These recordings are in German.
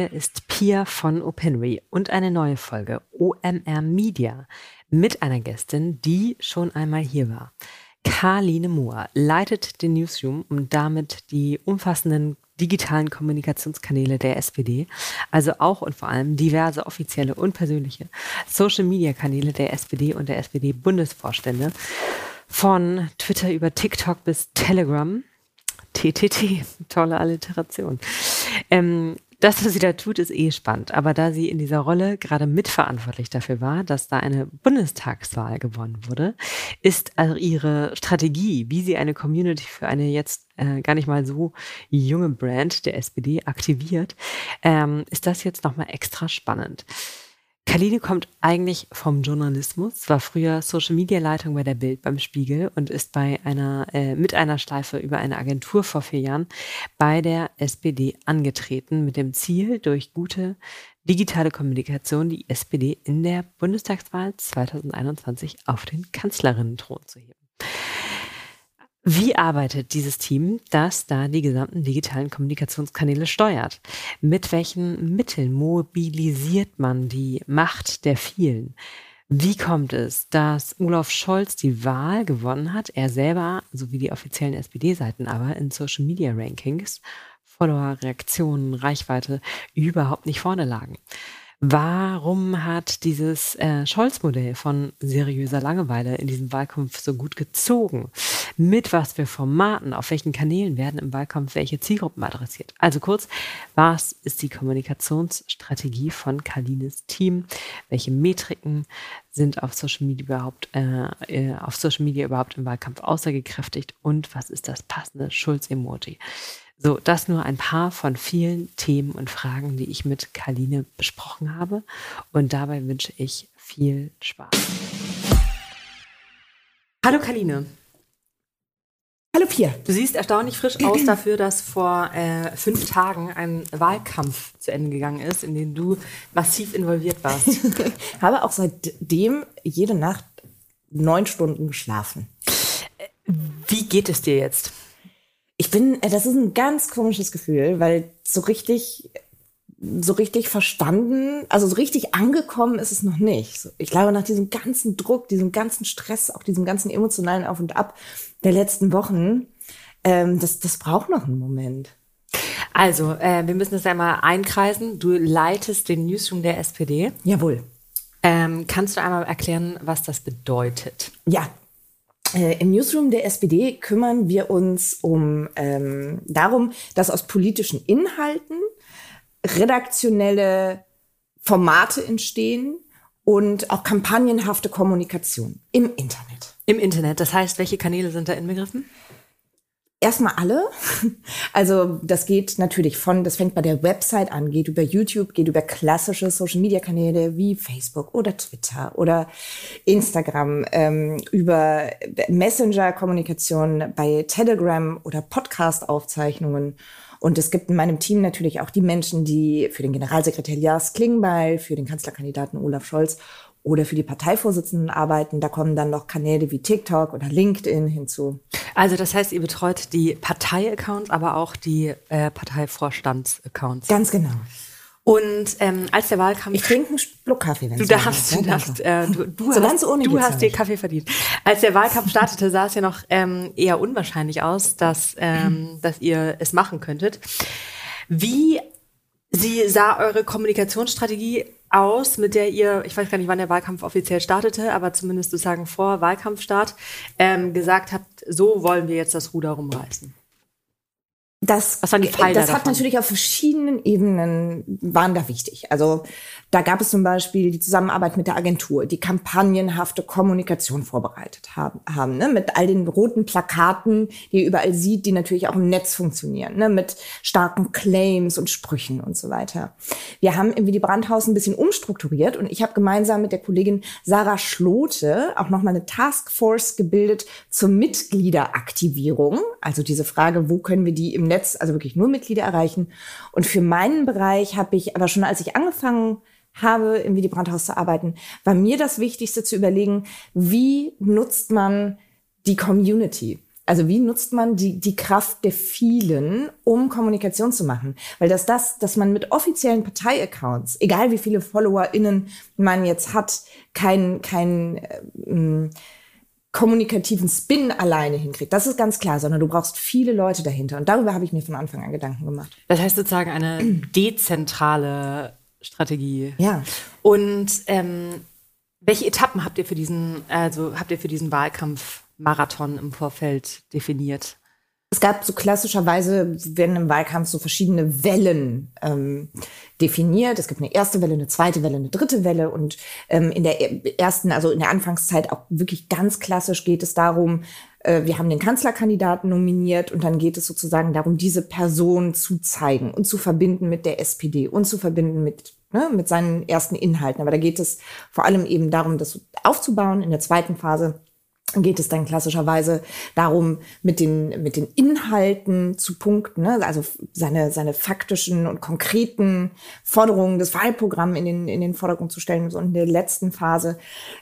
Hier ist Pia von Openry und eine neue Folge OMR Media mit einer Gästin, die schon einmal hier war. Karline Mohr leitet den Newsroom und damit die umfassenden digitalen Kommunikationskanäle der SPD, also auch und vor allem diverse offizielle und persönliche Social-Media-Kanäle der SPD und der SPD-Bundesvorstände, von Twitter über TikTok bis Telegram. TTT, tolle Alliteration. Ähm, das, was sie da tut, ist eh spannend. Aber da sie in dieser Rolle gerade mitverantwortlich dafür war, dass da eine Bundestagswahl gewonnen wurde, ist also ihre Strategie, wie sie eine Community für eine jetzt äh, gar nicht mal so junge Brand der SPD aktiviert, ähm, ist das jetzt nochmal extra spannend. Kaline kommt eigentlich vom Journalismus, war früher Social Media Leitung bei der Bild beim Spiegel und ist bei einer, äh, mit einer Schleife über eine Agentur vor vier Jahren bei der SPD angetreten, mit dem Ziel, durch gute digitale Kommunikation die SPD in der Bundestagswahl 2021 auf den Kanzlerinnenthron zu heben. Wie arbeitet dieses Team, das da die gesamten digitalen Kommunikationskanäle steuert? Mit welchen Mitteln mobilisiert man die Macht der vielen? Wie kommt es, dass Olaf Scholz die Wahl gewonnen hat, er selber sowie die offiziellen SPD-Seiten aber in Social Media Rankings, Follower, Reaktionen, Reichweite überhaupt nicht vorne lagen? Warum hat dieses äh, Scholz-Modell von seriöser Langeweile in diesem Wahlkampf so gut gezogen? Mit was für Formaten, auf welchen Kanälen werden im Wahlkampf welche Zielgruppen adressiert? Also kurz, was ist die Kommunikationsstrategie von Kalines Team? Welche Metriken sind auf Social Media überhaupt, äh, äh, auf Social Media überhaupt im Wahlkampf aussagekräftigt? Und was ist das passende Schulz-Emoji? So, das nur ein paar von vielen Themen und Fragen, die ich mit Kaline besprochen habe. Und dabei wünsche ich viel Spaß. Hallo Kaline. Hallo Pia. Du siehst erstaunlich frisch aus dafür, dass vor äh, fünf Tagen ein Wahlkampf zu Ende gegangen ist, in dem du massiv involviert warst. habe auch seitdem jede Nacht neun Stunden geschlafen. Wie geht es dir jetzt? Ich bin, äh, das ist ein ganz komisches Gefühl, weil so richtig, so richtig verstanden, also so richtig angekommen ist es noch nicht. Ich glaube, nach diesem ganzen Druck, diesem ganzen Stress, auch diesem ganzen emotionalen Auf und Ab der letzten Wochen, ähm, das, das braucht noch einen Moment. Also, äh, wir müssen das einmal einkreisen. Du leitest den Newsroom der SPD. Jawohl. Ähm, kannst du einmal erklären, was das bedeutet? Ja, Im Newsroom der SPD kümmern wir uns um ähm, darum, dass aus politischen Inhalten redaktionelle Formate entstehen und auch kampagnenhafte Kommunikation im Internet. Im Internet. Das heißt, welche Kanäle sind da inbegriffen? Erstmal alle. Also das geht natürlich von, das fängt bei der Website an, geht über YouTube, geht über klassische Social-Media-Kanäle wie Facebook oder Twitter oder Instagram, ähm, über Messenger-Kommunikation bei Telegram oder Podcast-Aufzeichnungen. Und es gibt in meinem Team natürlich auch die Menschen, die für den Generalsekretär Lars Klingbeil, für den Kanzlerkandidaten Olaf Scholz oder für die Parteivorsitzenden arbeiten. Da kommen dann noch Kanäle wie TikTok oder LinkedIn hinzu. Also das heißt, ihr betreut die Partei-Accounts, aber auch die äh, Parteivorstands-Accounts. Ganz genau. Und ähm, als der Wahlkampf. Ich trinke einen Schluck Kaffee, wenn du darfst. Du, darfst äh, du, du so hast, du hast dir Kaffee verdient. Als der Wahlkampf startete, sah es ja noch ähm, eher unwahrscheinlich aus, dass, ähm, dass ihr es machen könntet. Wie sie sah eure Kommunikationsstrategie aus, mit der ihr, ich weiß gar nicht, wann der Wahlkampf offiziell startete, aber zumindest sozusagen vor Wahlkampfstart, ähm, gesagt habt, so wollen wir jetzt das Ruder rumreißen? Das, Was waren die Pfeiler das hat natürlich auf verschiedenen Ebenen waren da wichtig. Also da gab es zum Beispiel die Zusammenarbeit mit der Agentur, die kampagnenhafte Kommunikation vorbereitet haben, haben ne? mit all den roten Plakaten, die ihr überall sieht, die natürlich auch im Netz funktionieren, ne? mit starken Claims und Sprüchen und so weiter. Wir haben irgendwie die Brandhaus ein bisschen umstrukturiert und ich habe gemeinsam mit der Kollegin Sarah Schlote auch nochmal eine Taskforce gebildet zur Mitgliederaktivierung. Also diese Frage, wo können wir die im Netz, also wirklich nur Mitglieder erreichen. Und für meinen Bereich habe ich aber schon, als ich angefangen habe, im Willy Brandt-Haus zu arbeiten, war mir das Wichtigste zu überlegen, wie nutzt man die Community? Also wie nutzt man die, die Kraft der vielen, um Kommunikation zu machen? Weil das, das, dass man mit offiziellen Parteiaccounts, egal wie viele FollowerInnen man jetzt hat, kein, kein äh, kommunikativen Spin alleine hinkriegt. Das ist ganz klar, sondern du brauchst viele Leute dahinter. Und darüber habe ich mir von Anfang an Gedanken gemacht. Das heißt sozusagen eine dezentrale Strategie. Ja. Und ähm, welche Etappen habt ihr für diesen, also habt ihr für diesen Wahlkampf-Marathon im Vorfeld definiert? Es gab so klassischerweise, werden im Wahlkampf so verschiedene Wellen ähm, definiert. Es gibt eine erste Welle, eine zweite Welle, eine dritte Welle. Und ähm, in der ersten, also in der Anfangszeit auch wirklich ganz klassisch geht es darum, wir haben den Kanzlerkandidaten nominiert und dann geht es sozusagen darum, diese Person zu zeigen und zu verbinden mit der SPD und zu verbinden mit ne, mit seinen ersten Inhalten. Aber da geht es vor allem eben darum, das aufzubauen. In der zweiten Phase geht es dann klassischerweise darum, mit den, mit den Inhalten zu punkten, ne? also seine, seine faktischen und konkreten Forderungen des Wahlprogramms in den, in den Vordergrund zu stellen. Und in der letzten Phase,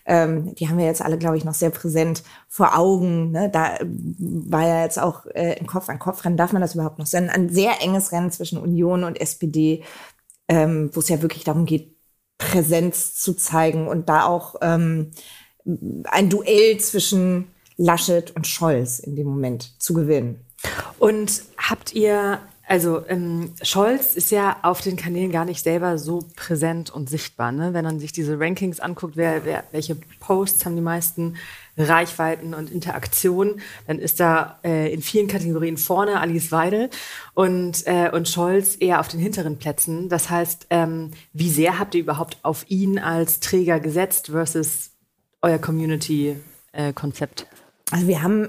ähm, die haben wir jetzt alle, glaube ich, noch sehr präsent vor Augen. Ne? Da war ja jetzt auch äh, ein Kopfrennen, darf man das überhaupt noch senden? Ein sehr enges Rennen zwischen Union und SPD, ähm, wo es ja wirklich darum geht, Präsenz zu zeigen und da auch ähm, ein Duell zwischen Laschet und Scholz in dem Moment zu gewinnen. Und habt ihr, also ähm, Scholz ist ja auf den Kanälen gar nicht selber so präsent und sichtbar. Ne? Wenn man sich diese Rankings anguckt, wer, wer, welche Posts haben die meisten Reichweiten und Interaktionen, dann ist da äh, in vielen Kategorien vorne Alice Weidel und, äh, und Scholz eher auf den hinteren Plätzen. Das heißt, ähm, wie sehr habt ihr überhaupt auf ihn als Träger gesetzt versus euer Community-Konzept? Äh, also wir haben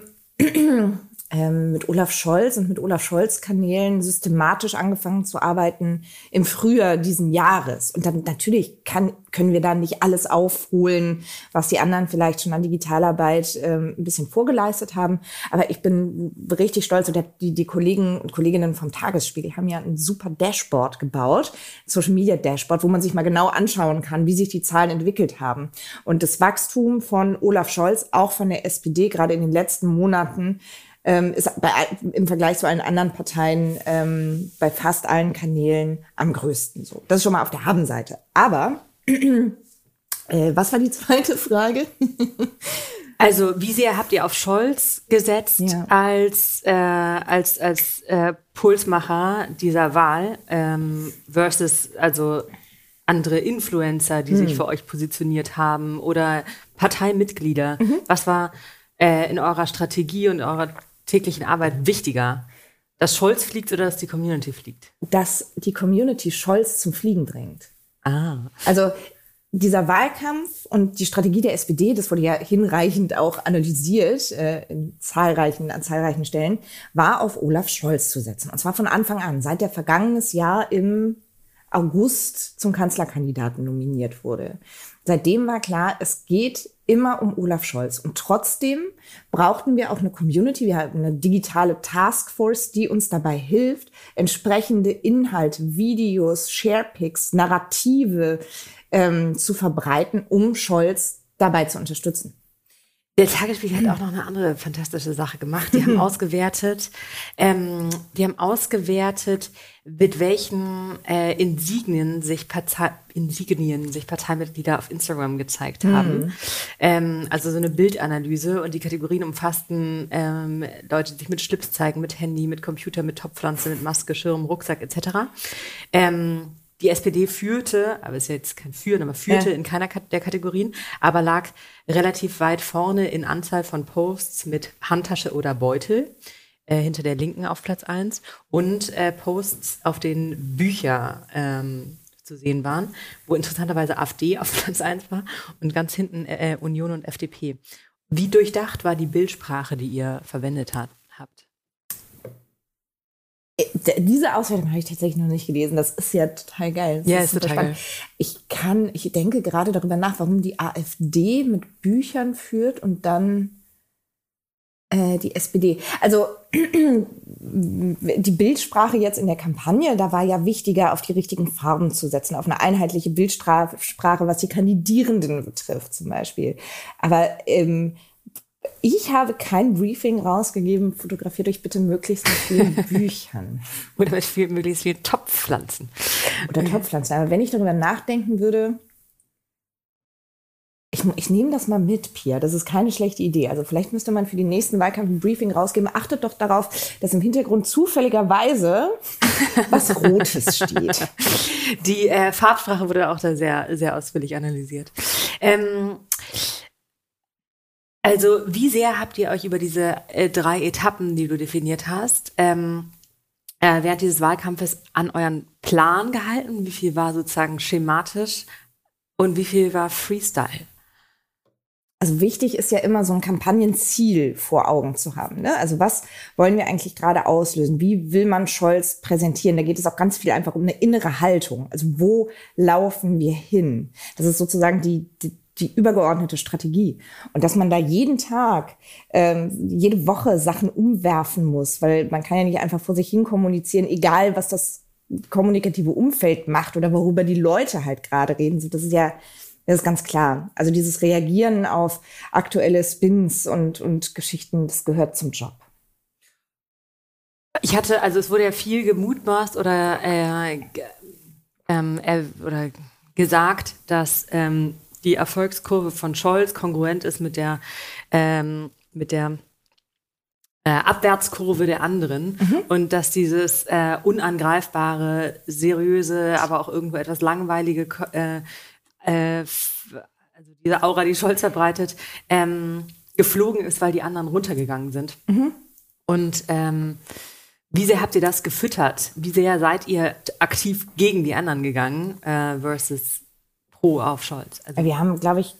ähm, mit Olaf Scholz und mit Olaf Scholz Kanälen systematisch angefangen zu arbeiten im Frühjahr diesen Jahres. Und dann natürlich kann, können wir da nicht alles aufholen, was die anderen vielleicht schon an Digitalarbeit ähm, ein bisschen vorgeleistet haben. Aber ich bin richtig stolz und die, die Kollegen und Kolleginnen vom Tagesspiegel haben ja ein super Dashboard gebaut, Social Media Dashboard, wo man sich mal genau anschauen kann, wie sich die Zahlen entwickelt haben. Und das Wachstum von Olaf Scholz, auch von der SPD, gerade in den letzten Monaten, ähm, ist bei, im Vergleich zu allen anderen Parteien ähm, bei fast allen Kanälen am größten. So, das ist schon mal auf der Habenseite. Aber äh, was war die zweite Frage? Also, wie sehr habt ihr auf Scholz gesetzt ja. als, äh, als, als äh, Pulsmacher dieser Wahl ähm, versus also andere Influencer, die hm. sich für euch positioniert haben oder Parteimitglieder? Mhm. Was war äh, in eurer Strategie und eurer täglichen Arbeit wichtiger? Dass Scholz fliegt oder dass die Community fliegt? Dass die Community Scholz zum Fliegen drängt. Ah. Also dieser Wahlkampf und die Strategie der SPD, das wurde ja hinreichend auch analysiert äh, in zahlreichen, an zahlreichen Stellen, war auf Olaf Scholz zu setzen. Und zwar von Anfang an, seit der vergangenes Jahr im August zum Kanzlerkandidaten nominiert wurde. Seitdem war klar, es geht immer um Olaf Scholz. Und trotzdem brauchten wir auch eine Community, wir hatten eine digitale Taskforce, die uns dabei hilft, entsprechende Inhalte, Videos, Sharepics, Narrative ähm, zu verbreiten, um Scholz dabei zu unterstützen. Der Tagesspiegel hat auch noch eine andere fantastische Sache gemacht. Die haben ausgewertet, ähm, die haben ausgewertet, mit welchen äh, Insignien sich Partei, Insignien sich Parteimitglieder auf Instagram gezeigt haben. Mhm. Ähm, also so eine Bildanalyse und die Kategorien umfassten ähm, Leute, die sich mit Schlips zeigen, mit Handy, mit Computer, mit Topfpflanze, mit Maske, Schirm, Rucksack etc. Ähm, die SPD führte, aber ist ja jetzt kein Führen, aber führte ja. in keiner der Kategorien, aber lag relativ weit vorne in Anzahl von Posts mit Handtasche oder Beutel, äh, hinter der Linken auf Platz eins und äh, Posts, auf denen Bücher ähm, zu sehen waren, wo interessanterweise AfD auf Platz eins war und ganz hinten äh, Union und FDP. Wie durchdacht war die Bildsprache, die ihr verwendet hat, habt? Äh, diese Auswertung habe ich tatsächlich noch nicht gelesen. Das ist ja total geil. Das ja, ist, ist total spannend. geil. Ich kann, ich denke gerade darüber nach, warum die AfD mit Büchern führt und dann äh, die SPD. Also die Bildsprache jetzt in der Kampagne, da war ja wichtiger, auf die richtigen Farben zu setzen, auf eine einheitliche Bildsprache, was die Kandidierenden betrifft zum Beispiel. Aber ähm, Ich habe kein Briefing rausgegeben. Fotografiert euch bitte möglichst mit vielen Büchern. Oder mit viel, möglichst vielen Topfpflanzen. Oder Topfpflanzen. Aber wenn ich darüber nachdenken würde, ich, ich nehme das mal mit, Pia. Das ist keine schlechte Idee. Also vielleicht müsste man für die nächsten Wahlkampf ein Briefing rausgeben. Achtet doch darauf, dass im Hintergrund zufälligerweise was Rotes steht. Die äh, Farbsprache wurde auch da sehr, sehr ausführlich analysiert. Ähm, also, wie sehr habt ihr euch über diese äh, drei Etappen, die du definiert hast, ähm, äh, während dieses Wahlkampfes an euren Plan gehalten? Wie viel war sozusagen schematisch und wie viel war Freestyle? Also wichtig ist ja immer so ein Kampagnenziel vor Augen zu haben. Ne? Also was wollen wir eigentlich gerade auslösen? Wie will man Scholz präsentieren? Da geht es auch ganz viel einfach um eine innere Haltung. Also wo laufen wir hin? Das ist sozusagen die, die die übergeordnete Strategie. Und dass man da jeden Tag, ähm, jede Woche Sachen umwerfen muss, weil man kann ja nicht einfach vor sich hin kommunizieren, egal was das kommunikative Umfeld macht oder worüber die Leute halt gerade reden. Das ist ja, das ist ganz klar. Also dieses Reagieren auf aktuelle Spins und, und Geschichten, das gehört zum Job. Ich hatte, also es wurde ja viel gemutmaßt oder, äh, ähm, äh, oder gesagt, dass ähm, die Erfolgskurve von Scholz kongruent ist mit der, ähm, mit der äh, Abwärtskurve der anderen mhm. und dass dieses äh, unangreifbare, seriöse, aber auch irgendwo etwas langweilige, äh, äh, also diese Aura, die Scholz verbreitet, ähm, geflogen ist, weil die anderen runtergegangen sind. Mhm. Und ähm, wie sehr habt ihr das gefüttert? Wie sehr seid ihr aktiv gegen die anderen gegangen äh, versus pro auf Scholz? Also wir haben, glaube ich,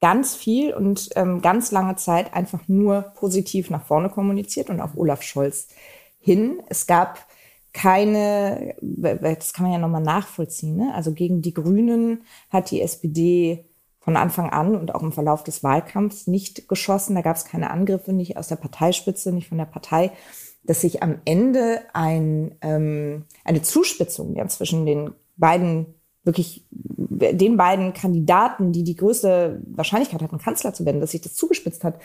ganz viel und ähm, ganz lange Zeit einfach nur positiv nach vorne kommuniziert und auf Olaf Scholz hin. Es gab keine, das kann man ja nochmal nachvollziehen, ne? also gegen die Grünen hat die SPD von Anfang an und auch im Verlauf des Wahlkampfs nicht geschossen. Da gab es keine Angriffe, nicht aus der Parteispitze, nicht von der Partei, dass sich am Ende ein, ähm, eine Zuspitzung ja, zwischen den beiden wirklich den beiden Kandidaten, die die größte Wahrscheinlichkeit hatten, Kanzler zu werden, dass sich das zugespitzt hat,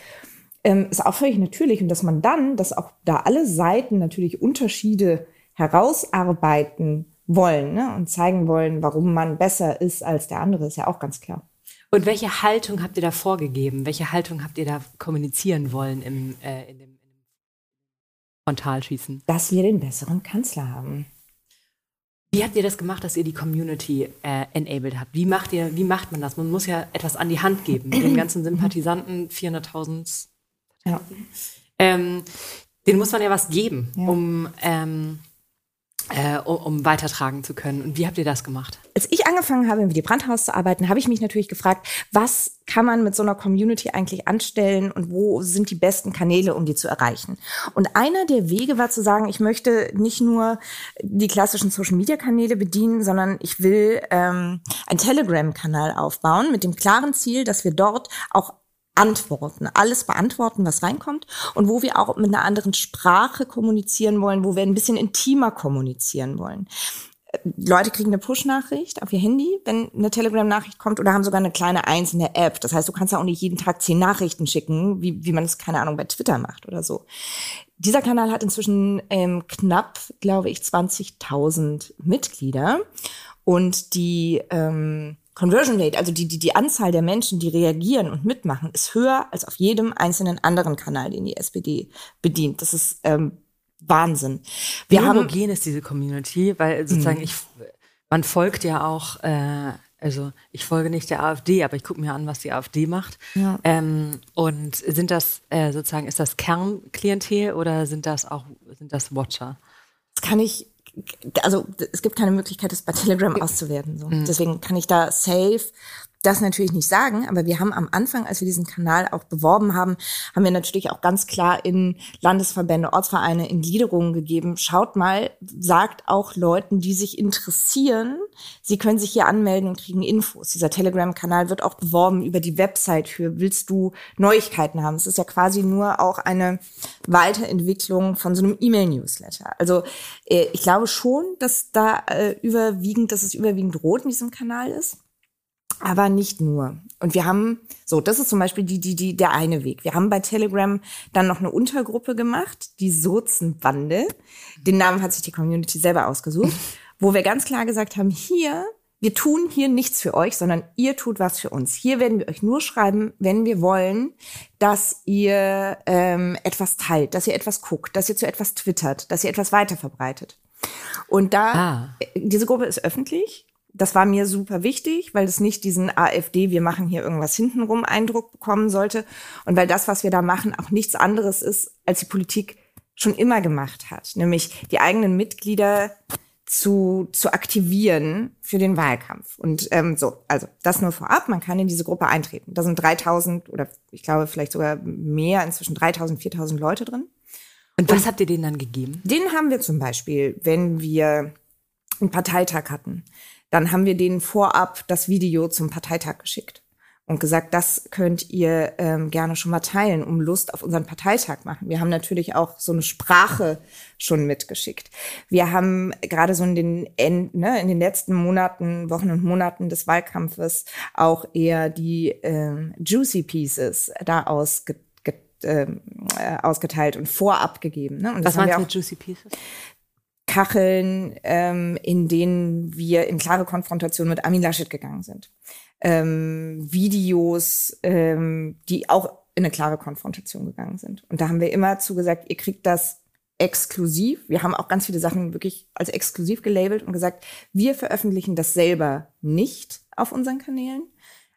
ähm, ist auch völlig natürlich. Und dass man dann, dass auch da alle Seiten natürlich Unterschiede herausarbeiten wollen ne, und zeigen wollen, warum man besser ist als der andere, ist ja auch ganz klar. Und welche Haltung habt ihr da vorgegeben? Welche Haltung habt ihr da kommunizieren wollen im, äh, in dem Frontalschießen? Dass wir den besseren Kanzler haben. Wie habt ihr das gemacht, dass ihr die Community äh, enabled habt? Wie macht ihr, wie macht man das? Man muss ja etwas an die Hand geben. Den ganzen Sympathisanten, 400.000. Ja. Ähm, den muss man ja was geben, ja. um ähm, äh, um weitertragen zu können. Und wie habt ihr das gemacht? Als ich angefangen habe, im Willy Brandt-Haus zu arbeiten, habe ich mich natürlich gefragt, was kann man mit so einer Community eigentlich anstellen und wo sind die besten Kanäle, um die zu erreichen? Und einer der Wege war zu sagen, ich möchte nicht nur die klassischen Social-Media-Kanäle bedienen, sondern ich will ähm, einen Telegram-Kanal aufbauen mit dem klaren Ziel, dass wir dort auch antworten, alles beantworten, was reinkommt und wo wir auch mit einer anderen Sprache kommunizieren wollen, wo wir ein bisschen intimer kommunizieren wollen. Leute kriegen eine Push-Nachricht auf ihr Handy, wenn eine Telegram-Nachricht kommt oder haben sogar eine kleine der App. Das heißt, du kannst ja auch nicht jeden Tag zehn Nachrichten schicken, wie, wie man es, keine Ahnung, bei Twitter macht oder so. Dieser Kanal hat inzwischen ähm, knapp, glaube ich, 20.000 Mitglieder und die ähm, Conversion Rate, also die, die, die Anzahl der Menschen, die reagieren und mitmachen, ist höher als auf jedem einzelnen anderen Kanal, den die SPD bedient. Das ist ähm, Wahnsinn. Wir Wie homogen ist diese Community, weil sozusagen mhm. ich, man folgt ja auch, äh, also ich folge nicht der AfD, aber ich gucke mir an, was die AfD macht. Ja. Ähm, und sind das äh, sozusagen, ist das Kernklientel oder sind das auch, sind das Watcher? Das kann ich also es gibt keine Möglichkeit, das bei Telegram auszuwerten. So. Mhm. Deswegen kann ich da safe das natürlich nicht sagen, aber wir haben am Anfang, als wir diesen Kanal auch beworben haben, haben wir natürlich auch ganz klar in Landesverbände, Ortsvereine, in Gliederungen gegeben. Schaut mal, sagt auch Leuten, die sich interessieren, sie können sich hier anmelden und kriegen Infos. Dieser Telegram-Kanal wird auch beworben über die Website für willst du Neuigkeiten haben. Es ist ja quasi nur auch eine Weiterentwicklung von so einem E-Mail-Newsletter. Also äh, ich glaube schon, dass da äh, überwiegend, dass es überwiegend rot in diesem Kanal ist. Aber nicht nur. Und wir haben, so, das ist zum Beispiel die, die, die, der eine Weg. Wir haben bei Telegram dann noch eine Untergruppe gemacht, die Sozenbande. Den Namen hat sich die Community selber ausgesucht, wo wir ganz klar gesagt haben, hier, wir tun hier nichts für euch, sondern ihr tut was für uns. Hier werden wir euch nur schreiben, wenn wir wollen, dass ihr ähm, etwas teilt, dass ihr etwas guckt, dass ihr zu etwas twittert, dass ihr etwas weiterverbreitet. Und da, ah. diese Gruppe ist öffentlich das war mir super wichtig, weil es nicht diesen AfD, wir machen hier irgendwas hintenrum Eindruck bekommen sollte und weil das, was wir da machen, auch nichts anderes ist, als die Politik schon immer gemacht hat, nämlich die eigenen Mitglieder zu, zu aktivieren für den Wahlkampf. Und ähm, so, also das nur vorab, man kann in diese Gruppe eintreten. Da sind 3000 oder ich glaube vielleicht sogar mehr, inzwischen 3000, 4000 Leute drin. Und was Und habt ihr denen dann gegeben? Den haben wir zum Beispiel, wenn wir einen Parteitag hatten dann haben wir denen vorab das Video zum Parteitag geschickt und gesagt, das könnt ihr ähm, gerne schon mal teilen, um Lust auf unseren Parteitag machen. Wir haben natürlich auch so eine Sprache schon mitgeschickt. Wir haben gerade so in den, End, ne, in den letzten Monaten, Wochen und Monaten des Wahlkampfes auch eher die ähm, Juicy Pieces da ausge, äh, ausgeteilt und vorab gegeben. Ne? Und Was meinst du mit Juicy Pieces? Kacheln, ähm, in denen wir in klare Konfrontation mit Armin Laschet gegangen sind. Ähm, Videos, ähm, die auch in eine klare Konfrontation gegangen sind. Und da haben wir immer zugesagt, ihr kriegt das exklusiv. Wir haben auch ganz viele Sachen wirklich als exklusiv gelabelt und gesagt, wir veröffentlichen das selber nicht auf unseren Kanälen,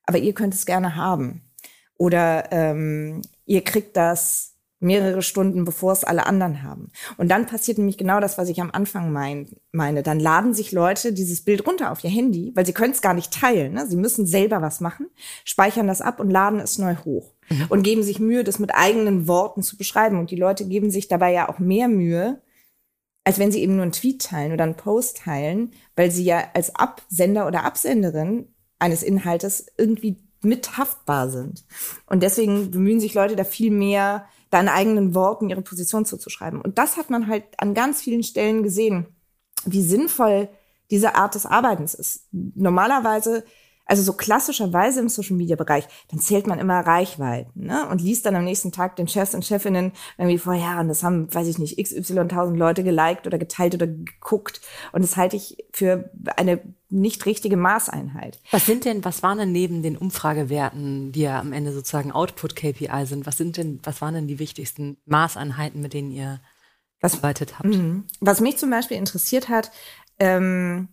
aber ihr könnt es gerne haben. Oder ähm, ihr kriegt das mehrere Stunden, bevor es alle anderen haben. Und dann passiert nämlich genau das, was ich am Anfang mein, meine. Dann laden sich Leute dieses Bild runter auf ihr Handy, weil sie können es gar nicht teilen. Ne? Sie müssen selber was machen, speichern das ab und laden es neu hoch. Mhm. Und geben sich Mühe, das mit eigenen Worten zu beschreiben. Und die Leute geben sich dabei ja auch mehr Mühe, als wenn sie eben nur einen Tweet teilen oder einen Post teilen, weil sie ja als Absender oder Absenderin eines Inhaltes irgendwie mithaftbar sind. Und deswegen bemühen sich Leute da viel mehr, da in eigenen Worten ihre Position zuzuschreiben. Und das hat man halt an ganz vielen Stellen gesehen, wie sinnvoll diese Art des Arbeitens ist. Normalerweise also so klassischerweise im Social Media Bereich, dann zählt man immer Reichweiten ne? und liest dann am nächsten Tag den Chefs und Chefinnen irgendwie vor, ja, und das haben, weiß ich nicht, xy tausend Leute geliked oder geteilt oder geguckt. Und das halte ich für eine nicht richtige Maßeinheit. Was sind denn, was waren denn neben den Umfragewerten, die ja am Ende sozusagen Output-KPI sind, was sind denn, was waren denn die wichtigsten Maßeinheiten, mit denen ihr was arbeitet habt? Mhm. Was mich zum Beispiel interessiert hat, ähm,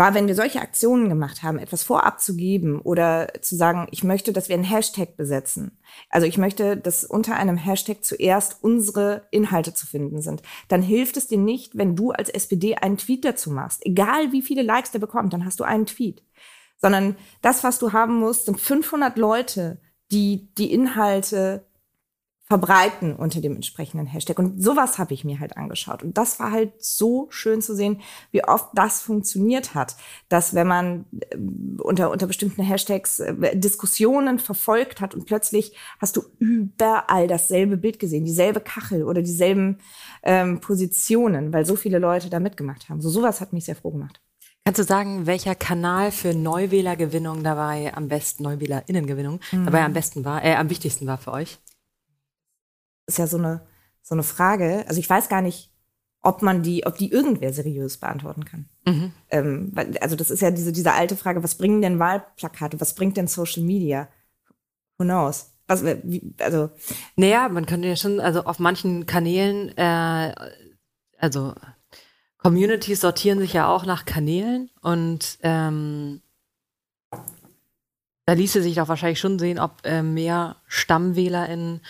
war, wenn wir solche Aktionen gemacht haben, etwas vorab zu geben oder zu sagen, ich möchte, dass wir einen Hashtag besetzen. Also ich möchte, dass unter einem Hashtag zuerst unsere Inhalte zu finden sind. Dann hilft es dir nicht, wenn du als SPD einen Tweet dazu machst. Egal wie viele Likes der bekommt, dann hast du einen Tweet. Sondern das, was du haben musst, sind 500 Leute, die die Inhalte verbreiten unter dem entsprechenden Hashtag. Und sowas habe ich mir halt angeschaut. Und das war halt so schön zu sehen, wie oft das funktioniert hat. Dass wenn man äh, unter, unter bestimmten Hashtags äh, Diskussionen verfolgt hat und plötzlich hast du überall dasselbe Bild gesehen, dieselbe Kachel oder dieselben ähm, Positionen, weil so viele Leute da mitgemacht haben. So sowas hat mich sehr froh gemacht. Kannst du sagen, welcher Kanal für Neuwählergewinnung dabei am besten, Neuwählerinnengewinnung mhm. dabei am besten war, äh, am wichtigsten war für euch? Ist ja so eine, so eine Frage. Also ich weiß gar nicht, ob man die, ob die irgendwer seriös beantworten kann. Mhm. Ähm, also das ist ja diese, diese alte Frage, was bringen denn Wahlplakate, was bringt denn Social Media? Who knows? Was, wie, also naja, man könnte ja schon, also auf manchen Kanälen, äh, also Communities sortieren sich ja auch nach Kanälen und ähm, da ließe sich doch wahrscheinlich schon sehen, ob äh, mehr StammwählerInnen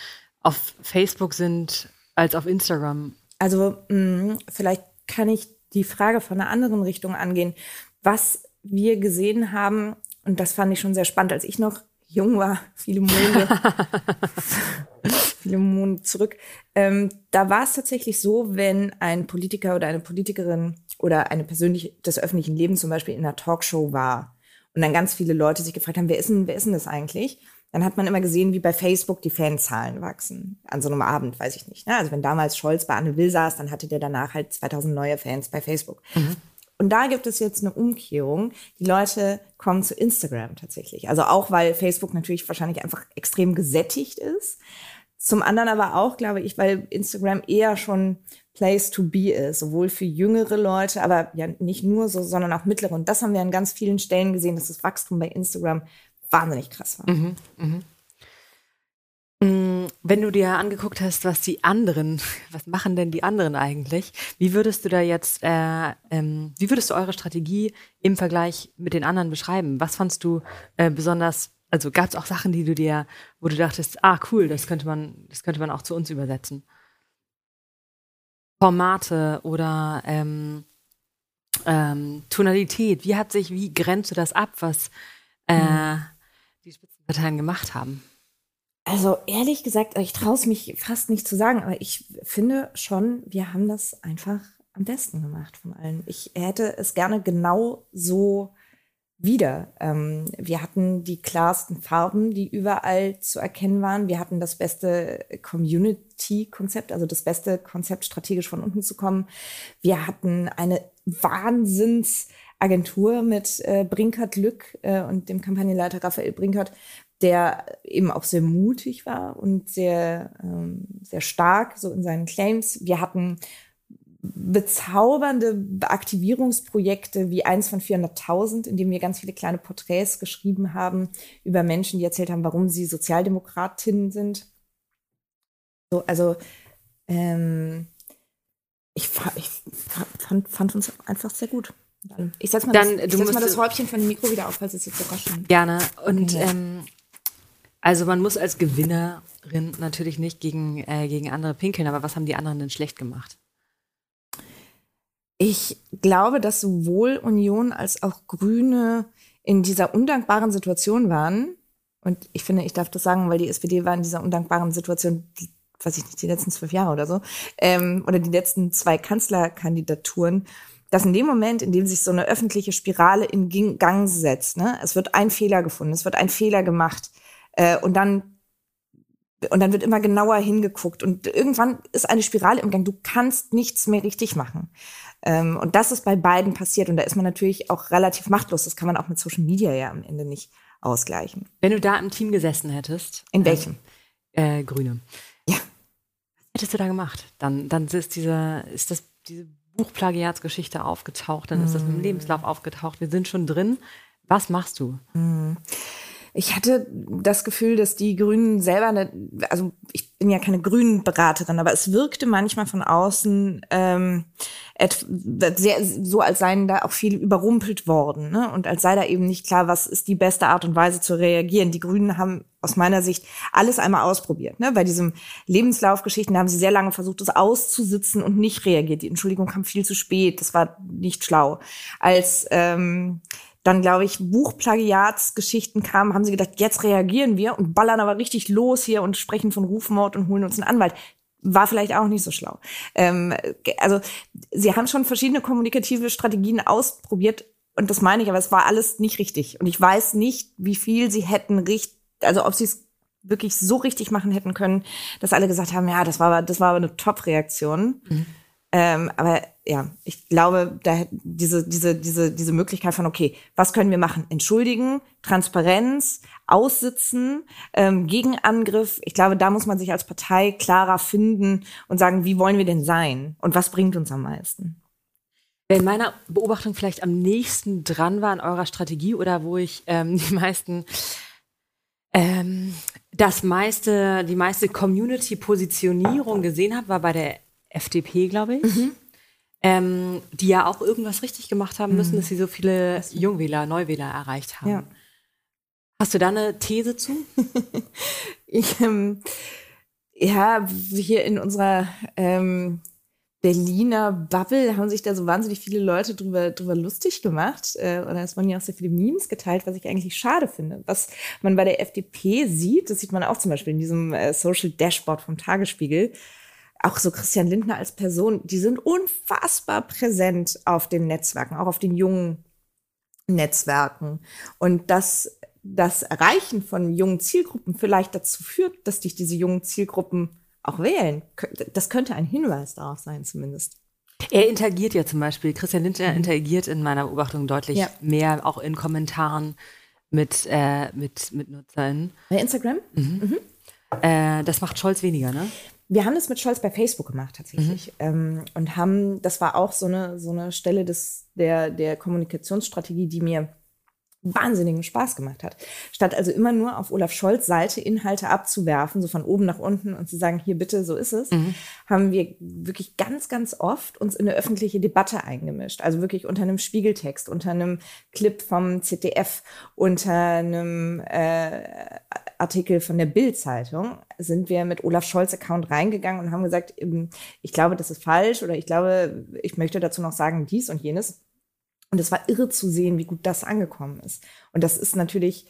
auf Facebook sind als auf Instagram? Also mh, mm, vielleicht kann ich die Frage von einer anderen Richtung angehen. Was wir gesehen haben, und das fand ich schon sehr spannend, als ich noch jung war, viele Monde, viele Monde zurück, ähm, da war es tatsächlich so, wenn ein Politiker oder eine Politikerin oder eine Persönliche des öffentlichen Lebens zum Beispiel in einer Talkshow war und dann ganz viele Leute sich gefragt haben, wer ist denn, wer ist denn das eigentlich? Dann hat man immer gesehen, wie bei Facebook die Fanzahlen wachsen. An so einem Abend, weiß ich nicht. Ne? Also wenn damals Scholz bei Anne Will saß, dann hatte der danach halt 2000 neue Fans bei Facebook. Mhm. Und da gibt es jetzt eine Umkehrung. Die Leute kommen zu Instagram tatsächlich. Also auch, weil Facebook natürlich wahrscheinlich einfach extrem gesättigt ist. Zum anderen aber auch, glaube ich, weil Instagram eher schon Place to be ist, sowohl für jüngere Leute, aber ja nicht nur so, sondern auch mittlere. Und das haben wir an ganz vielen Stellen gesehen, dass das Wachstum bei Instagram wahnsinnig krass war. Mhm, mh. Mm, wenn du dir angeguckt hast, was die anderen, was machen denn die anderen eigentlich? Wie würdest du da jetzt, äh, ähm, wie würdest du eure Strategie im Vergleich mit den anderen beschreiben? Was fandst du äh, besonders also gab es auch Sachen, die du dir, wo du dachtest, ah cool, das könnte man, das könnte man auch zu uns übersetzen. Formate oder ähm, ähm, Tonalität. Wie hat sich, wie grenzt du das ab, was äh, mhm. Die Spitzenparteien gemacht haben? Also ehrlich gesagt, ich traue es mich fast nicht zu sagen, aber ich finde schon, wir haben das einfach am besten gemacht von allen. Ich hätte es gerne genau so wieder. Ähm, wir hatten die klarsten Farben, die überall zu erkennen waren. Wir hatten das beste Community-Konzept, also das beste Konzept, strategisch von unten zu kommen. Wir hatten eine Wahnsinnsagentur mit äh, Brinkert Lück äh, und dem Kampagnenleiter Raphael Brinkert, der eben auch sehr mutig war und sehr, ähm, sehr stark so in seinen Claims. Wir hatten bezaubernde Aktivierungsprojekte wie eins von 400.000, in dem wir ganz viele kleine Porträts geschrieben haben über Menschen, die erzählt haben, warum sie Sozialdemokratinnen sind. So, also ähm, ich, ich fand, fand, uns einfach sehr gut. Ich setze mal, Dann, das, setz mal das Häubchen von dem Mikro wieder auf, falls es jetzt so raschelt. Gerne. Und okay. ähm, also man muss als Gewinnerin natürlich nicht gegen, äh, gegen andere pinkeln, aber was haben die anderen denn schlecht gemacht? Ich glaube, dass sowohl Union als auch Grüne in dieser undankbaren Situation waren. Und ich finde, ich darf das sagen, weil die SPD war in dieser undankbaren Situation, die, weiß ich nicht, die letzten zwölf Jahre oder so, ähm, oder die letzten zwei Kanzlerkandidaturen, dass in dem Moment, in dem sich so eine öffentliche Spirale in Gang setzt, ne, es wird ein Fehler gefunden, es wird ein Fehler gemacht, äh, und dann und dann wird immer genauer hingeguckt und irgendwann ist eine Spirale im Gang. Du kannst nichts mehr richtig machen. Ähm, und das ist bei beiden passiert. Und da ist man natürlich auch relativ machtlos. Das kann man auch mit Social Media ja am Ende nicht ausgleichen. Wenn du da im Team gesessen hättest. In welchem? Äh, äh, Grüne. Ja. Was hättest du da gemacht? Dann, dann ist diese, ist das, diese Buchplagiatsgeschichte aufgetaucht, dann ist das mm. Lebenslauf aufgetaucht. Wir sind schon drin. Was machst du? Mm. Ich hatte das Gefühl, dass die Grünen selber, eine, also ich bin ja keine Grünen-Beraterin, aber es wirkte manchmal von außen ähm, sehr, so, als seien da auch viel überrumpelt worden ne? und als sei da eben nicht klar, was ist die beste Art und Weise zu reagieren. Die Grünen haben aus meiner Sicht alles einmal ausprobiert. Ne? Bei diesem Lebenslaufgeschichten haben sie sehr lange versucht, das auszusitzen und nicht reagiert. Die Entschuldigung kam viel zu spät, das war nicht schlau. Als ähm, dann, glaube ich, Buchplagiatsgeschichten kamen, haben sie gedacht, jetzt reagieren wir und ballern aber richtig los hier und sprechen von Rufmord und holen uns einen Anwalt. War vielleicht auch nicht so schlau. Ähm, also sie haben schon verschiedene kommunikative Strategien ausprobiert und das meine ich, aber es war alles nicht richtig. Und ich weiß nicht, wie viel sie hätten richtig, also ob sie es wirklich so richtig machen hätten können, dass alle gesagt haben, ja, das war, das war aber eine Top-Reaktion. Mhm. Ähm, aber ja, ich glaube, da diese, diese, diese, diese Möglichkeit von, okay, was können wir machen? Entschuldigen, Transparenz, Aussitzen, ähm, Gegenangriff. Ich glaube, da muss man sich als Partei klarer finden und sagen, wie wollen wir denn sein? Und was bringt uns am meisten? Wer in meiner Beobachtung vielleicht am nächsten dran war an eurer Strategie oder wo ich ähm, die meisten ähm, das meiste, die meiste Community-Positionierung gesehen habe, war bei der FDP, glaube ich. Mhm. Ähm, die ja auch irgendwas richtig gemacht haben müssen, mhm. dass sie so viele Jungwähler, Neuwähler erreicht haben. Ja. Hast du da eine These zu? ich, ähm, ja, hier in unserer ähm, Berliner Bubble haben sich da so wahnsinnig viele Leute drüber, drüber lustig gemacht. Äh, oder es wurden ja auch sehr viele Memes geteilt, was ich eigentlich schade finde. Was man bei der FDP sieht, das sieht man auch zum Beispiel in diesem äh, Social Dashboard vom Tagesspiegel, auch so Christian Lindner als Person, die sind unfassbar präsent auf den Netzwerken, auch auf den jungen Netzwerken. Und dass das Erreichen von jungen Zielgruppen vielleicht dazu führt, dass dich diese jungen Zielgruppen auch wählen, das könnte ein Hinweis darauf sein, zumindest. Er interagiert ja zum Beispiel, Christian Lindner mhm. interagiert in meiner Beobachtung deutlich ja. mehr, auch in Kommentaren mit, äh, mit, mit Nutzern. Bei Instagram? Mhm. Mhm. Äh, das macht Scholz weniger, ne? Wir haben das mit Scholz bei Facebook gemacht tatsächlich mhm. ähm, und haben, das war auch so eine so eine Stelle des der der Kommunikationsstrategie, die mir wahnsinnigen Spaß gemacht hat. Statt also immer nur auf Olaf Scholz Seite Inhalte abzuwerfen, so von oben nach unten und zu sagen, hier bitte, so ist es, mhm. haben wir wirklich ganz, ganz oft uns in eine öffentliche Debatte eingemischt. Also wirklich unter einem Spiegeltext, unter einem Clip vom ZDF, unter einem äh, Artikel von der Bild-Zeitung sind wir mit Olaf Scholz Account reingegangen und haben gesagt, ich glaube, das ist falsch oder ich glaube, ich möchte dazu noch sagen dies und jenes. Und es war irre zu sehen, wie gut das angekommen ist. Und das ist natürlich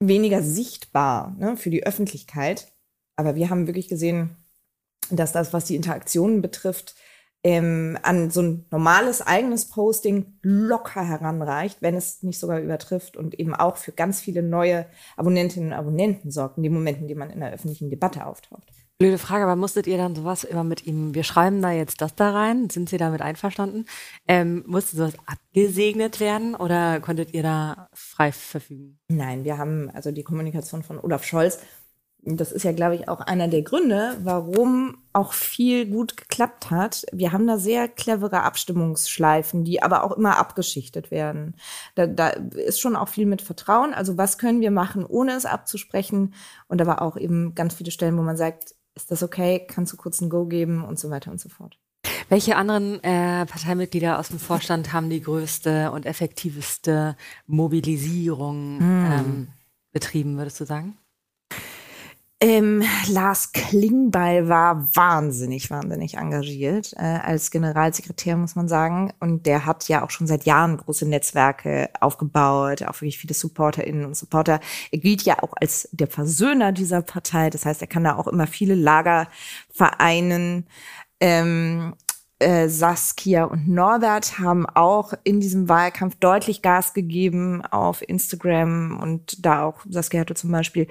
weniger sichtbar ne, für die Öffentlichkeit. Aber wir haben wirklich gesehen, dass das, was die Interaktionen betrifft, ähm, an so ein normales eigenes Posting locker heranreicht, wenn es nicht sogar übertrifft und eben auch für ganz viele neue Abonnentinnen und Abonnenten sorgt, in den Momenten, die man in der öffentlichen Debatte auftaucht. Blöde Frage, aber musstet ihr dann sowas immer mit ihm, wir schreiben da jetzt das da rein, sind Sie damit einverstanden? Ähm, musste sowas abgesegnet werden oder konntet ihr da frei verfügen? Nein, wir haben also die Kommunikation von Olaf Scholz. Das ist ja, glaube ich, auch einer der Gründe, warum auch viel gut geklappt hat. Wir haben da sehr clevere Abstimmungsschleifen, die aber auch immer abgeschichtet werden. Da, da ist schon auch viel mit Vertrauen. Also was können wir machen, ohne es abzusprechen? Und da war auch eben ganz viele Stellen, wo man sagt, ist das okay? Kannst du kurz ein Go geben und so weiter und so fort. Welche anderen äh, Parteimitglieder aus dem Vorstand haben die größte und effektivste Mobilisierung mm. ähm, betrieben, würdest du sagen? Ähm, Lars Klingbeil war wahnsinnig, wahnsinnig engagiert äh, als Generalsekretär, muss man sagen. Und der hat ja auch schon seit Jahren große Netzwerke aufgebaut, auch wirklich viele SupporterInnen und Supporter. Er gilt ja auch als der Versöhner dieser Partei. Das heißt, er kann da auch immer viele Lager vereinen. Ähm, äh, Saskia und Norbert haben auch in diesem Wahlkampf deutlich Gas gegeben auf Instagram und da auch, Saskia hatte zum Beispiel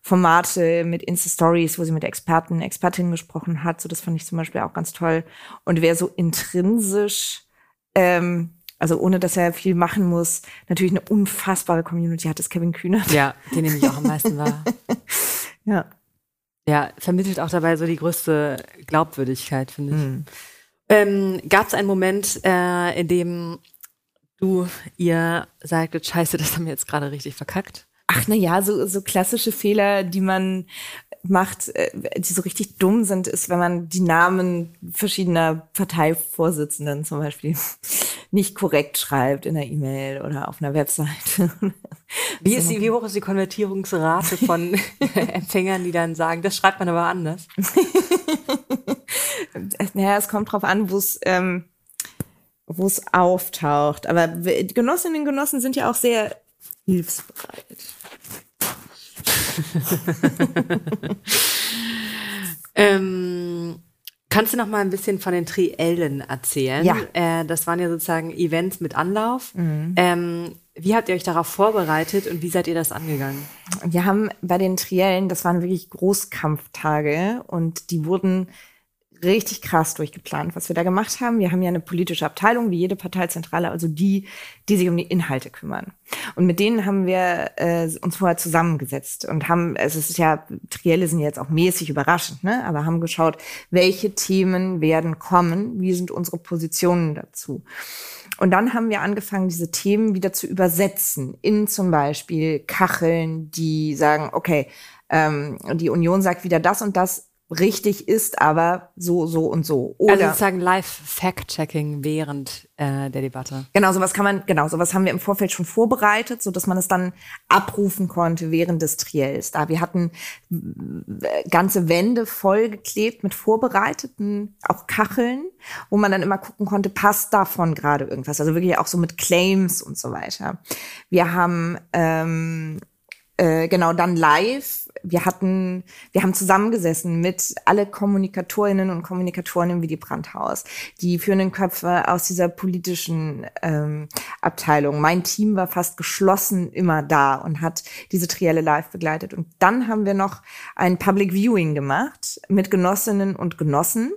Formate mit Insta-Stories, wo sie mit Experten, Expertinnen gesprochen hat. So, das fand ich zum Beispiel auch ganz toll. Und wer so intrinsisch, ähm, also ohne dass er viel machen muss, natürlich eine unfassbare Community hat, ist Kevin Kühner. Ja, den nehme ich auch am meisten wahr. ja. Ja, vermittelt auch dabei so die größte Glaubwürdigkeit, finde ich. Mhm. Ähm, Gab es einen Moment, äh, in dem du ihr sagtet, scheiße, das haben wir jetzt gerade richtig verkackt? Ach na ja, so, so klassische Fehler, die man macht, äh, die so richtig dumm sind, ist, wenn man die Namen verschiedener Parteivorsitzenden zum Beispiel nicht korrekt schreibt in der E-Mail oder auf einer Webseite. Wie, ist die, wie hoch ist die Konvertierungsrate von Empfängern, die dann sagen, das schreibt man aber anders? naja, es kommt drauf an, wo es ähm, wo es auftaucht. Aber Genossinnen und Genossen sind ja auch sehr hilfsbereit. ähm, kannst du noch mal ein bisschen von den Triellen erzählen? Ja. Äh, das waren ja sozusagen Events mit Anlauf. Mhm. Ähm, wie habt ihr euch darauf vorbereitet und wie seid ihr das angegangen? Wir haben bei den Triellen, das waren wirklich Großkampftage und die wurden richtig krass durchgeplant, was wir da gemacht haben. Wir haben ja eine politische Abteilung, wie jede Parteizentrale, also die, die sich um die Inhalte kümmern. Und mit denen haben wir äh, uns vorher zusammengesetzt und haben, es ist ja, Trielle sind jetzt auch mäßig überraschend, ne? aber haben geschaut, welche Themen werden kommen, wie sind unsere Positionen dazu. Und dann haben wir angefangen, diese Themen wieder zu übersetzen in zum Beispiel Kacheln, die sagen, okay, ähm, die Union sagt wieder das und das, richtig ist, aber so, so und so. Oder also sozusagen Live-Fact-Checking während äh, der Debatte. Genau, sowas kann man, genau, sowas haben wir im Vorfeld schon vorbereitet, so dass man es dann abrufen konnte während des Triels. Da wir hatten äh, ganze Wände vollgeklebt mit vorbereiteten, auch Kacheln, wo man dann immer gucken konnte, passt davon gerade irgendwas. Also wirklich auch so mit Claims und so weiter. Wir haben ähm, äh, genau dann live. Wir hatten, wir haben zusammengesessen mit alle Kommunikatorinnen und Kommunikatoren im Willy Brandt-Haus, die führenden Köpfe aus dieser politischen ähm, Abteilung. Mein Team war fast geschlossen immer da und hat diese Trielle live begleitet. Und dann haben wir noch ein Public Viewing gemacht mit Genossinnen und Genossen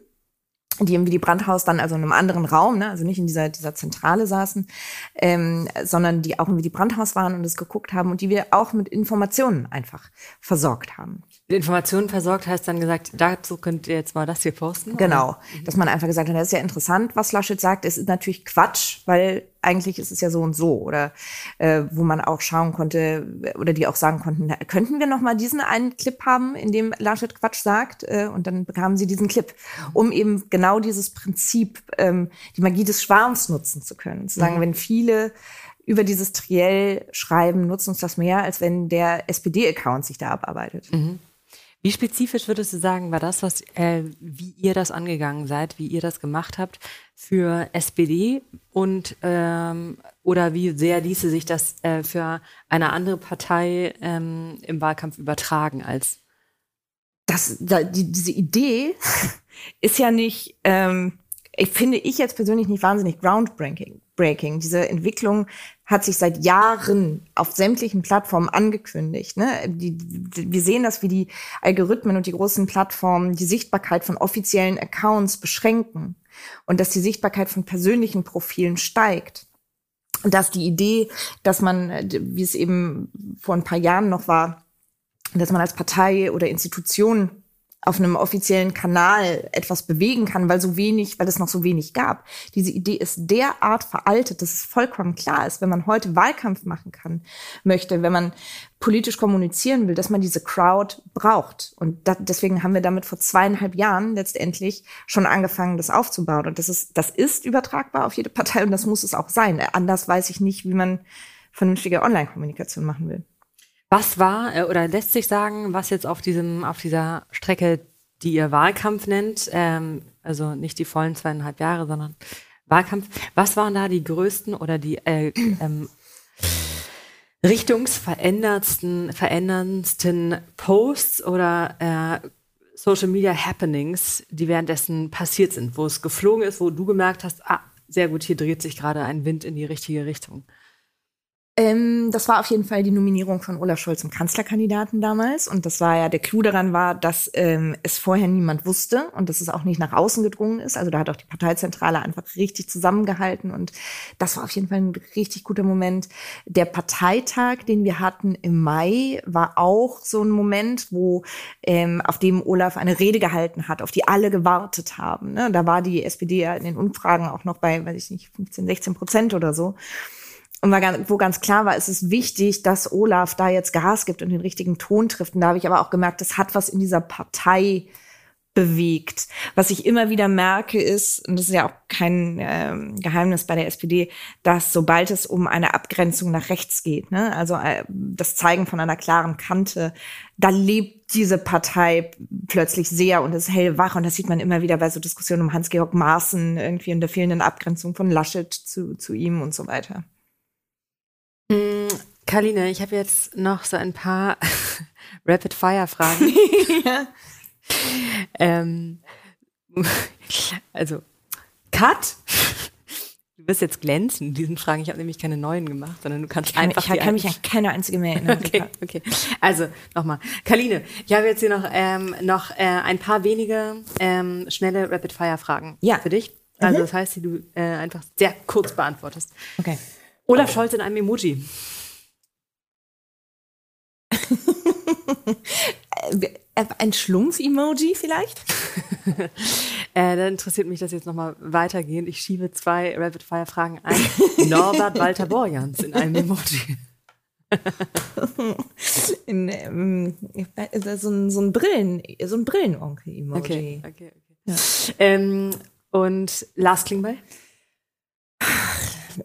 die im Willy Brandt-Haus dann also in einem anderen Raum, ne, also nicht in dieser, dieser Zentrale saßen, ähm, sondern die auch im Willy Brandt-Haus waren und es geguckt haben und die wir auch mit Informationen einfach versorgt haben. Informationen versorgt heißt dann gesagt, dazu könnt ihr jetzt mal das hier posten? Genau, oder? dass man einfach gesagt hat, das ist ja interessant, was Laschet sagt. Es ist natürlich Quatsch, weil eigentlich ist es ja so und so. Oder äh, wo man auch schauen konnte oder die auch sagen konnten, na, könnten wir noch mal diesen einen Clip haben, in dem Laschet Quatsch sagt? Äh, und dann bekamen sie diesen Clip, um eben genau dieses Prinzip, ähm, die Magie des Schwarms nutzen zu können. Zu sagen, mhm. wenn viele über dieses Triell schreiben, nutzen uns das mehr, als wenn der SPD-Account sich da abarbeitet. Mhm. Wie spezifisch würdest du sagen, war das, was, äh, wie ihr das angegangen seid, wie ihr das gemacht habt für SPD und ähm, oder wie sehr ließe sich das äh, für eine andere Partei ähm, im Wahlkampf übertragen als das, da, die, diese Idee ist ja nicht, ähm, ich finde ich jetzt persönlich nicht wahnsinnig groundbreaking. Breaking. Diese Entwicklung hat sich seit Jahren auf sämtlichen Plattformen angekündigt. Ne? Die, die, wir sehen das, wie die Algorithmen und die großen Plattformen die Sichtbarkeit von offiziellen Accounts beschränken und dass die Sichtbarkeit von persönlichen Profilen steigt. Und dass die Idee, dass man, wie es eben vor ein paar Jahren noch war, dass man als Partei oder Institution auf einem offiziellen Kanal etwas bewegen kann, weil so wenig, weil es noch so wenig gab. Diese Idee ist derart veraltet, dass es vollkommen klar ist, wenn man heute Wahlkampf machen kann, möchte, wenn man politisch kommunizieren will, dass man diese Crowd braucht. Und da, deswegen haben wir damit vor zweieinhalb Jahren letztendlich schon angefangen, das aufzubauen. Und das ist, das ist übertragbar auf jede Partei und das muss es auch sein. Anders weiß ich nicht, wie man vernünftige Online-Kommunikation machen will. Was war äh, oder lässt sich sagen, was jetzt auf diesem auf dieser Strecke, die ihr Wahlkampf nennt, ähm, also nicht die vollen zweieinhalb Jahre, sondern Wahlkampf, was waren da die größten oder die äh, ähm, richtungsveränderndsten veränderndsten Posts oder äh, Social Media Happenings, die währenddessen passiert sind, wo es geflogen ist, wo du gemerkt hast, ah, sehr gut, hier dreht sich gerade ein Wind in die richtige Richtung? Ähm, das war auf jeden Fall die Nominierung von Olaf Scholz zum Kanzlerkandidaten damals. Und das war ja, der Clou daran war, dass ähm, es vorher niemand wusste und dass es auch nicht nach außen gedrungen ist. Also da hat auch die Parteizentrale einfach richtig zusammengehalten. Und das war auf jeden Fall ein richtig guter Moment. Der Parteitag, den wir hatten im Mai, war auch so ein Moment, wo ähm, auf dem Olaf eine Rede gehalten hat, auf die alle gewartet haben. Ne? Da war die SPD ja in den Umfragen auch noch bei, weiß ich nicht, 15, 16 Prozent oder so. Und wo ganz klar war, es ist wichtig, dass Olaf da jetzt Gas gibt und den richtigen Ton trifft. Und da habe ich aber auch gemerkt, das hat was in dieser Partei bewegt. Was ich immer wieder merke ist, und das ist ja auch kein ähm, Geheimnis bei der SPD, dass sobald es um eine Abgrenzung nach rechts geht, ne, also äh, das Zeigen von einer klaren Kante, da lebt diese Partei plötzlich sehr und ist hellwach. Und das sieht man immer wieder bei so Diskussionen um Hans-Georg Maaßen, irgendwie in der fehlenden Abgrenzung von Laschet zu, zu ihm und so weiter. Mm, Karline, ich habe jetzt noch so ein paar Rapid-Fire-Fragen. ja. ähm, also, Cut. Du wirst jetzt glänzen in diesen Fragen. Ich habe nämlich keine neuen gemacht, sondern du kannst ich kann, einfach. Ich kann mich an keine einzige mehr erinnern. Okay, okay. Also nochmal, Kaline, ich habe jetzt hier noch ähm, noch äh, ein paar wenige ähm, schnelle Rapid-Fire-Fragen ja. für dich. Also mhm. das heißt, die du äh, einfach sehr kurz beantwortest. Okay. Olaf oh. Scholz in einem Emoji. Ein Schlumpf-Emoji vielleicht? äh, dann interessiert mich das jetzt nochmal weitergehend. Ich schiebe zwei Rapid-Fire-Fragen ein. Norbert Walter Borjans in einem Emoji. in, ähm, so, ein, so ein Brillen, so ein Brillenonkel-Emoji. Okay, okay, okay. Ja. Ähm, und Lars Klingbeil?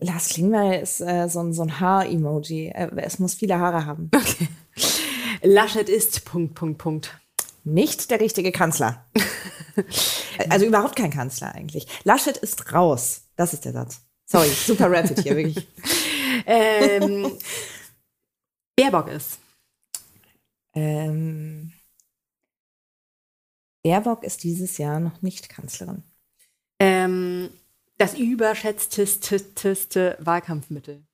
Lars Klingbeil ist äh, so ein, so ein Haar-Emoji. Äh, es muss viele Haare haben. Okay. Laschet ist Punkt, Punkt, Punkt. Nicht der richtige Kanzler. also überhaupt kein Kanzler eigentlich. Laschet ist raus. Das ist der Satz. Sorry, super rapid hier, wirklich. ähm, Baerbock ist. Ähm, Baerbock ist dieses Jahr noch nicht Kanzlerin. Ähm, das überschätzteste Wahlkampfmittel.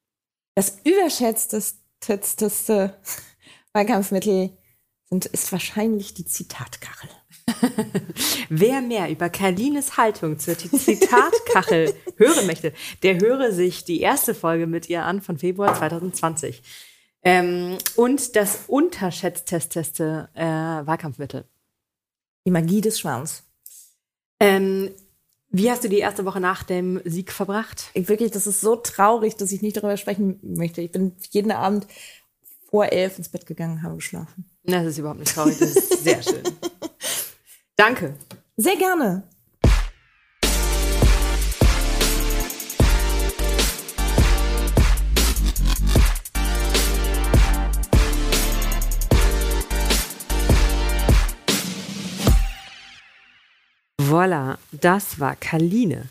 Das überschätzteste Wahlkampfmittel sind, ist wahrscheinlich die Zitatkachel. Wer mehr über Karlines Haltung zur Zitatkachel hören möchte, der höre sich die erste Folge mit ihr an von Februar 2020. Ähm, und das unterschätzteste äh, Wahlkampfmittel. Die Magie des Schwans. Ähm, wie hast du die erste Woche nach dem Sieg verbracht? Ich, wirklich, das ist so traurig, dass ich nicht darüber sprechen möchte. Ich bin jeden Abend vor elf ins Bett gegangen, habe geschlafen. Das ist überhaupt nicht traurig, das ist sehr schön. Danke. Sehr gerne. Voilà, das war Kaline.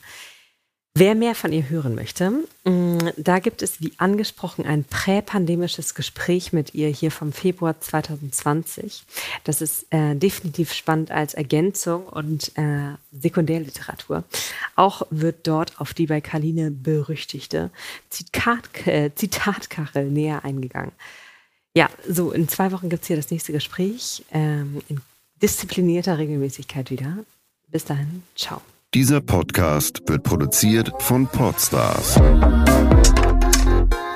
Wer mehr von ihr hören möchte, mm, da gibt es wie angesprochen ein präpandemisches Gespräch mit ihr hier vom Februar 2020. Das ist äh, definitiv spannend als Ergänzung und äh, Sekundärliteratur. Auch wird dort auf die bei Kaline berüchtigte Zitat, äh, Zitatkachel näher eingegangen. Ja, so in zwei Wochen gibt es hier das nächste Gespräch ähm, in disziplinierter Regelmäßigkeit wieder. Bis dahin, ciao. Dieser Podcast wird produziert von Podstars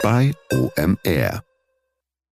bei OMR.